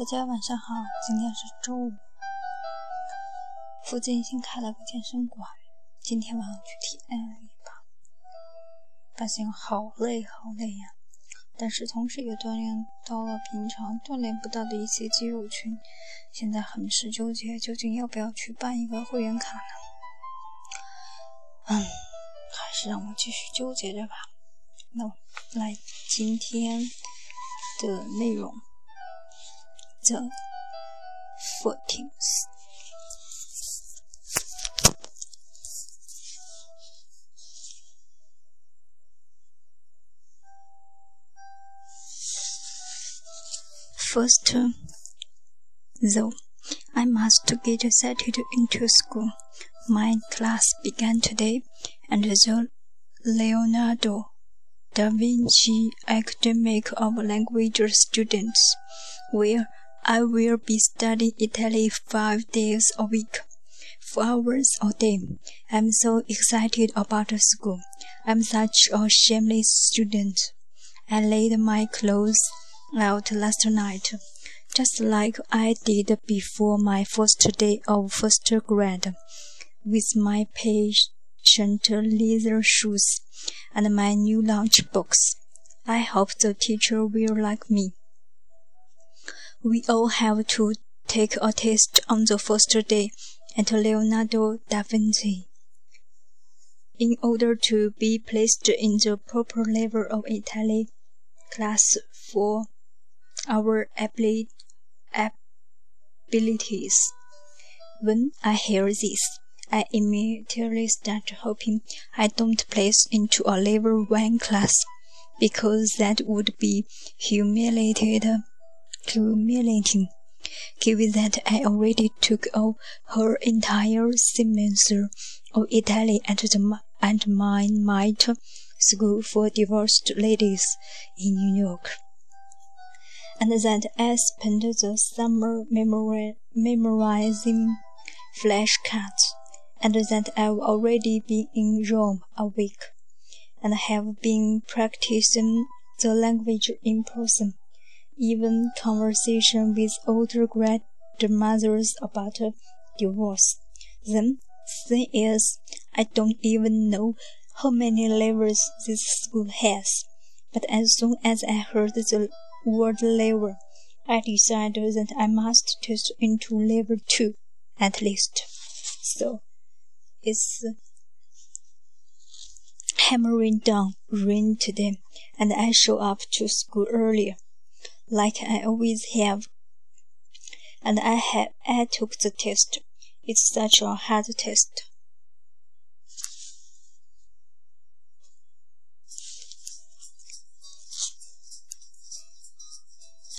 大家晚上好，今天是周五，附近新开了个健身馆，今天晚上去体验了一把，发现好累好累呀！但是同时也锻炼到了平常锻炼不到的一些肌肉群，现在很是纠结，究竟要不要去办一个会员卡呢？嗯，还是让我继续纠结着吧。那来今天的内容。The 14th. First, um, though, I must get settled into school. My class began today, and the Leonardo da Vinci Academy of Language students will I will be studying Italy five days a week, four hours a day. I'm so excited about school. I'm such a shameless student. I laid my clothes out last night, just like I did before my first day of first grade, with my patient leather shoes and my new lunchbox. I hope the teacher will like me. We all have to take a test on the first day at Leonardo da Vinci. In order to be placed in the proper level of Italy class for our abilities. When I hear this, I immediately start hoping I don't place into a level 1 class because that would be humiliated humiliating, given that I already took all her entire semester of Italy at the at my Night School for Divorced Ladies in New York, and that I spent the summer memori memorizing flashcards, and that I've already been in Rome a week, and have been practicing the language in person even conversation with older grandmothers about divorce. Then, thing is, I don't even know how many levels this school has. But as soon as I heard the word level, I decided that I must test into level 2 at least. So, it's uh, hammering down rain today, and I show up to school earlier like I always have. And I had I took the test. It's such a hard test.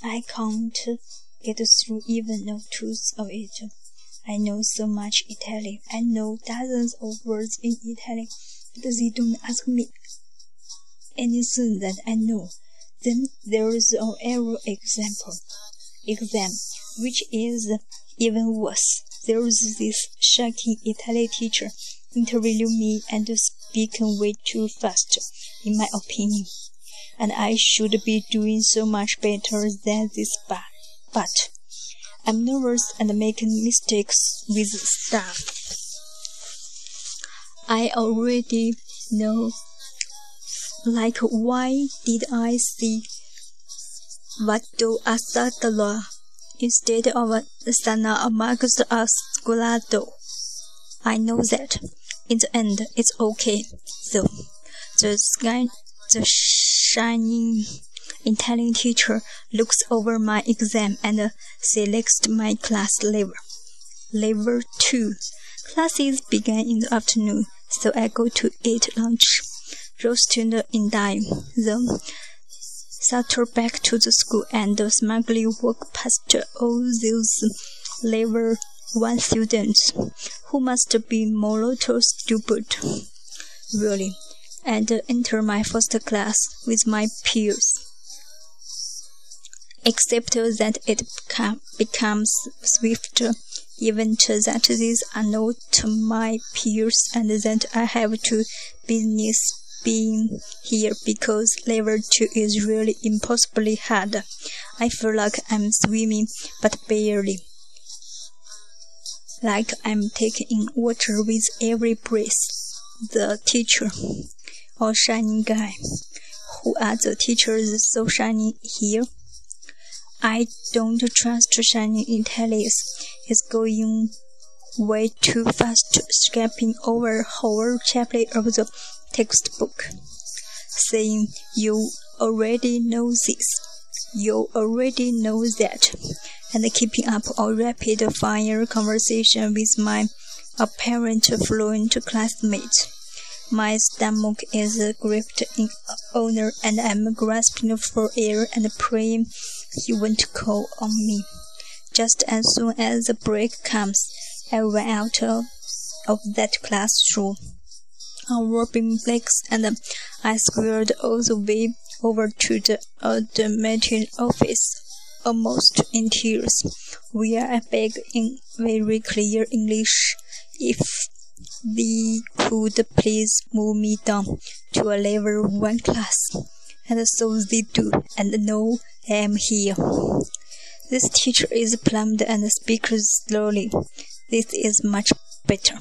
I can't get through even a tooth of it. I know so much Italian. I know dozens of words in Italian, but they don't ask me anything that I know. Then there is an error example exam, which is even worse. There is this shocking Italian teacher interviewing me and speaking way too fast, in my opinion. And I should be doing so much better than this, but, but I'm nervous and making mistakes with stuff. I already know like why did I see what Vado Asadala instead of Sana amongst Ascolado? I know that. In the end, it's okay, though. The sky, the shining Italian teacher looks over my exam and selects my class level. Level 2. Classes begin in the afternoon, so I go to eat lunch roasted in dime. Then saunter back to the school and smugly walk past all those level one students who must be mortal stupid, really, and enter my first class with my peers. Except that it becomes swift event that these are not my peers and that I have to business being here because level 2 is really impossibly hard. I feel like I'm swimming, but barely. Like I'm taking in water with every breath. The teacher, or shining guy. Who are the teachers so shiny here? I don't trust shining intelligence. He's going way too fast, skipping over whole chapter of the textbook, saying, You already know this, you already know that, and keeping up a rapid fire conversation with my apparent fluent classmate. My stomach is gripped in honor, and I'm grasping for air and praying he won't call on me. Just as soon as the break comes, I ran out of that classroom on rubbing flakes and I squared all the way over to the admitting office, almost in tears, where I begged in very clear English if they could please move me down to a level one class. And so they do, and now I am here. This teacher is plump and speaks slowly. This is much better.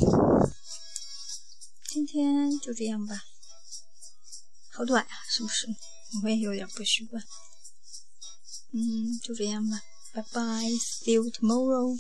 今天就这样吧，好短呀、啊，是不是？我也有点不习惯。嗯，就这样吧，拜拜，See you tomorrow。